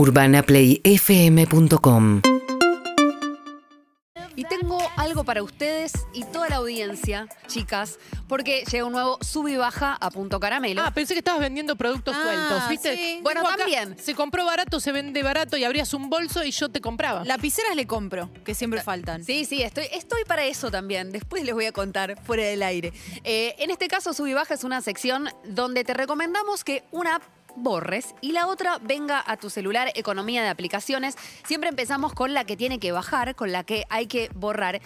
UrbanaPlayFM.com Y tengo algo para ustedes y toda la audiencia, chicas, porque llega un nuevo sub y baja a punto caramelo. Ah, pensé que estabas vendiendo productos Ah, sueltos, ¿viste? sí. Bueno, Tengo acá, también. Se compró barato, se vende barato y abrías un bolso y yo te compraba. Lapiceras le compro, que siempre faltan. Sí, sí, estoy, estoy para eso también. Después les voy a contar fuera del aire. Eh, en este caso, Sub y Baja es una sección donde te recomendamos que una app borres y la otra venga a tu celular, economía de aplicaciones. Siempre empezamos con la que tiene que bajar, con la que hay que borrar.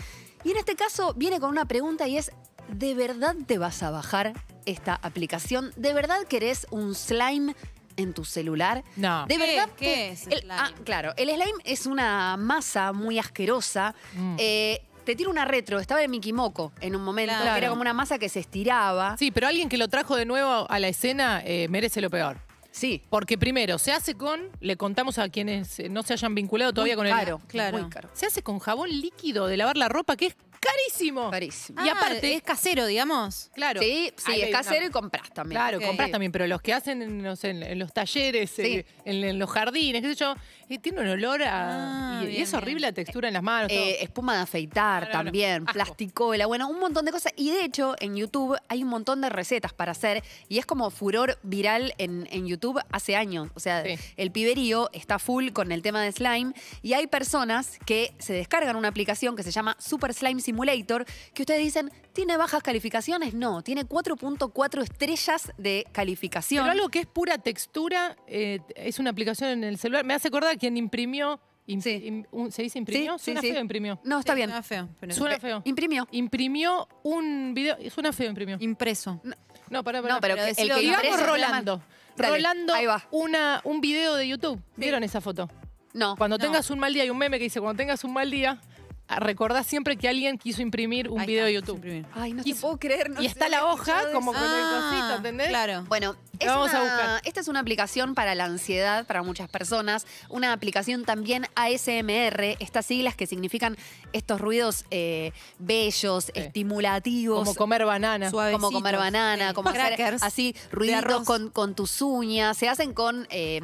Y en este caso viene con una pregunta y es, ¿de verdad te vas a bajar esta aplicación? ¿De verdad querés un slime en tu celular? No. ¿De verdad? ¿Qué es el- ah, claro, el slime es una masa muy asquerosa. Mm. Eh, te tiro una retro, estaba en Mickey Moco en un momento, Claro. que era como una masa que se estiraba. Sí, pero alguien que lo trajo de nuevo a la escena eh, merece lo peor. Sí. Porque primero, se hace con, le contamos a quienes eh, no se hayan vinculado todavía muy con caro, el... claro. Muy caro. Se hace con jabón líquido de lavar la ropa, que es carísimo. Carísimo. Y Ah, aparte- es casero, digamos. Claro. Sí, sí, Ahí es casero y compras también. Claro, Ok. compras también, pero los que hacen en, no sé, en- en los talleres, Sí. eh, en, en los jardines, qué sé yo, eh, tiene un olor a... Ah, y, y bien, es bien. horrible la textura en las manos. todo. Eh, espuma de afeitar No, no, no. también, Asco. plasticola, bueno, un montón de cosas. Y de hecho, en YouTube hay un montón de recetas para hacer y es como furor viral en, en YouTube hace años. O sea, Sí. el piberío está full con el tema de slime y hay personas que se descargan una aplicación que se llama Super Slime Simulator que ustedes dicen, ¿tiene bajas calificaciones? No, tiene 4.4 estrellas de calificación. Pero algo que es pura textura, eh, es una aplicación en el celular. Me hace acordar quien imprimió. im- Sí. im- un- ¿Se dice imprimió? Sí, Suena sí. feo imprimió. No, está Sí, bien. Suena feo. pero- Suena Eh, feo. Imprimió. Imprimió un video. Suena feo imprimió. Impreso. No, pará, pará. No, pero, pero que el que llama- Rolando. Dale, Rolando, ahí va. Una, un video de YouTube. ¿Vieron esa foto? No. Cuando No. tengas un mal día, hay un meme que dice, cuando tengas un mal día, ah, recordá siempre que alguien quiso imprimir un Ahí video está, de YouTube. imprimir. Ay, no te Y- puedo creer. no y sé, está había la hoja escuchado como eso. con el Ah, cosito, ¿entendés? Claro. Bueno, es vamos a una- buscar. esta es una aplicación para la ansiedad para muchas personas, una aplicación también ASMR, estas siglas que significan estos ruidos eh, bellos, estimulativos. Como comer banana. Suavecitos. como comer banana, Sí. como hacer Crackers así ruiditos arroz. con, con tus uñas, se hacen con eh,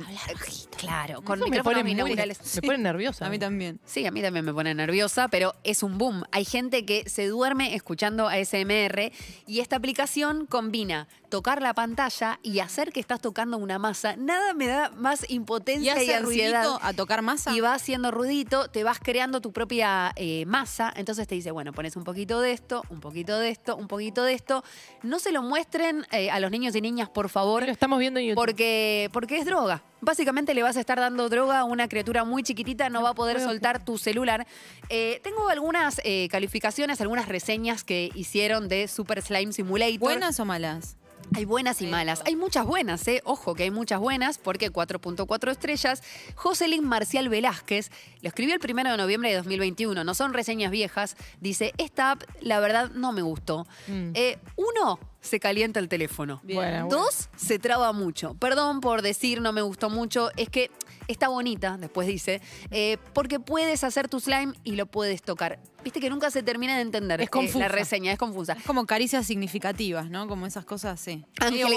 claro, con Eso me micrófonos pone, muy- binaurales. me pone nerviosa. A mí también. Sí, a mí también me pone nerviosa, pero es un boom. Hay gente que se duerme escuchando ASMR y esta aplicación combina tocar la pantalla y hacer que estás tocando una masa. Nada me da más Y impotencia y, hace ansiedad. ruidito a tocar masa. Y va haciendo ruidito, te vas creando tu propia eh, masa. Entonces te dice, bueno, pones un poquito de esto, un poquito de esto, un poquito de esto. No se lo muestren eh, a los niños y niñas, por favor. Lo estamos viendo en YouTube. Porque, porque es droga. Básicamente le vas a estar dando droga a una criatura muy chiquitita, no, va a poder soltar tu celular. Eh, tengo algunas eh, calificaciones, algunas reseñas que hicieron de Super Slime Simulator. ¿Buenas o malas? Hay buenas y malas. Hay muchas buenas, ¿eh? Ojo que hay muchas buenas, porque 4.4 estrellas. Jocelyn Marcial Velázquez lo escribió el primero de noviembre de 2021. No son reseñas viejas. Dice: Esta app, la verdad, no me gustó. Mm. Eh, uno, se calienta el teléfono. Bien. Bueno, bueno. Dos, se traba mucho. Perdón por decir no me gustó mucho. Es que está bonita, después dice, eh, porque puedes hacer tu slime y lo puedes tocar. Viste que nunca se termina de entender Es eh, confusa. la reseña, es confusa. Es como caricias significativas, ¿no? Como esas cosas, sí. Ángel.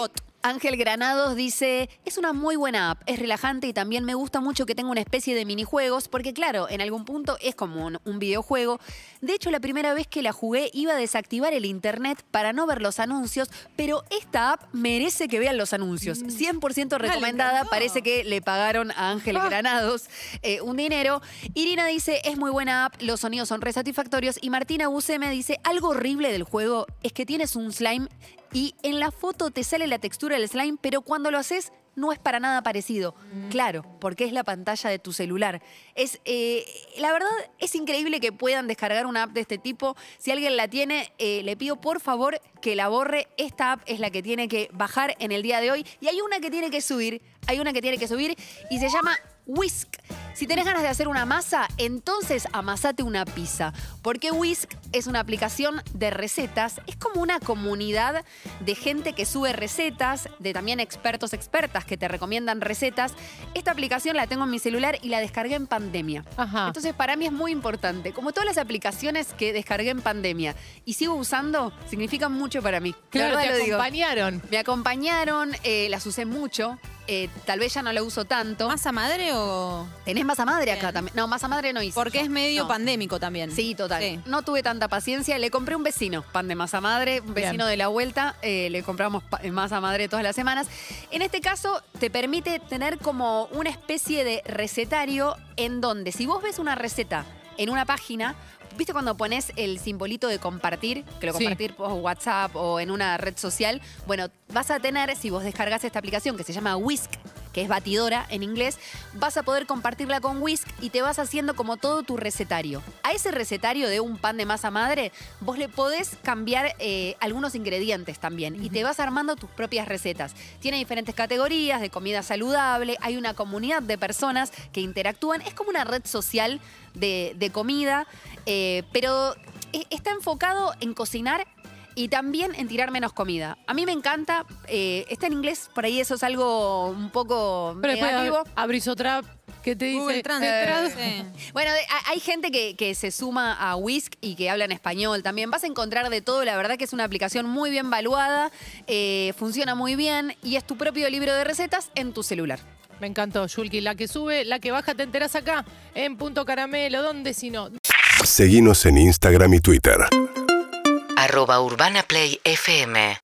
Ángel Granados dice, es una muy buena app, es relajante y también me gusta mucho que tenga una especie de minijuegos, porque claro, en algún punto es como un, un videojuego. De hecho, la primera vez que la jugué iba a desactivar el internet para no ver los anuncios, pero esta app merece que vean los anuncios. 100% recomendada, encantó. parece que le pagaron a Ángel Granados eh, un dinero. Irina dice, es muy buena app, los sonidos son re satisfactorios. Y Martina me dice, algo horrible del juego es que tienes un slime y en la foto te sale la textura del slime, pero cuando lo haces no es para nada parecido. Claro, porque es la pantalla de tu celular. Es, eh, la verdad, es increíble que puedan descargar una app de este tipo. Si alguien la tiene, eh, le pido por favor que la borre. Esta app es la que tiene que bajar en el día de hoy. Y hay una que tiene que subir. Hay una que tiene que subir y se llama Whisk. Si tenés ganas de hacer una masa, entonces amasate una pizza. Porque Whisk es una aplicación de recetas. Es como una comunidad de gente que sube recetas, de también expertos, expertas que te recomiendan recetas. Esta aplicación la tengo en mi celular y la descargué en pandemia. Ajá. Entonces, para mí es muy importante. Como todas las aplicaciones que descargué en pandemia y sigo usando, significan mucho para mí. La claro, te lo digo. acompañaron. Me acompañaron, eh, las usé mucho. Eh, tal vez ya no la uso tanto. ¿Masa madre o...? ¿Tenés masa madre acá Bien. también? No, masa madre no hice. Porque yo. es medio No. pandémico también. Sí, total. Sí. No tuve tanta paciencia. Le compré un vecino, pan de masa madre, un Bien. vecino de la vuelta. eh, le compramos pa- masa madre todas las semanas. En este caso, te permite tener como una especie de recetario en donde si vos ves una receta en una página, ¿viste cuando pones el simbolito de compartir? Que lo Sí. compartir por WhatsApp o en una red social. Bueno, vas a tener, si vos descargas esta aplicación que se llama Whisk, que es batidora en inglés, vas a poder compartirla con Whisk y te vas haciendo como todo tu recetario. A ese recetario de un pan de masa madre, vos le podés cambiar eh, algunos ingredientes también y te vas armando tus propias recetas. Tiene diferentes categorías de comida saludable, hay una comunidad de personas que interactúan, es como una red social de, de comida, eh, pero e- está enfocado en cocinar y también en tirar menos comida. A mí me encanta, eh, está en inglés, por ahí eso es algo un poco Pero negativo. abrís otra que te dice. Google te Translate. tradu- Sí. Bueno, de- hay gente que, que se suma a Whisk y que habla en español también. Vas a encontrar de todo, la verdad que es una aplicación muy bien valuada, eh, funciona muy bien y es tu propio libro de recetas en tu celular. Me encantó, Yulki. La que sube, la que baja, te enterás acá, en Punto Caramelo. ¿Dónde si no? Seguinos en Instagram y Twitter. Arroba Urbana Play FM